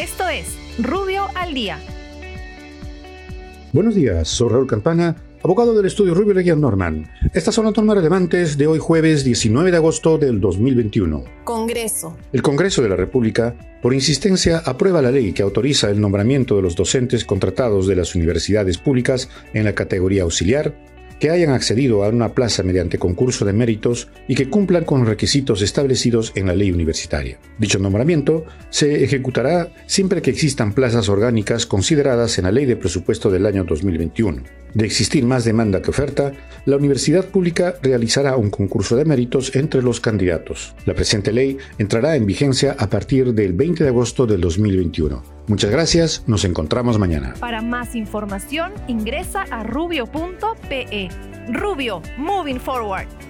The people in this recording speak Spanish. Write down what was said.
Esto es Rubio al Día. Buenos días, soy Raúl Campana, abogado del estudio Rubio Leguía Norman. Estas son las normas relevantes de hoy jueves 19 de agosto del 2021. Congreso. El Congreso de la República, por insistencia, aprueba la ley que autoriza el nombramiento de los docentes contratados de las universidades públicas en la categoría auxiliar que hayan accedido a una plaza mediante concurso de méritos y que cumplan con requisitos establecidos en la ley universitaria. Dicho nombramiento se ejecutará siempre que existan plazas orgánicas consideradas en la ley de presupuesto del año 2021. De existir más demanda que oferta, la universidad pública realizará un concurso de méritos entre los candidatos. La presente ley entrará en vigencia a partir del 20 de agosto del 2021. Muchas gracias, nos encontramos mañana. Para más información ingresa a rubio.pe. Rubio, moving forward.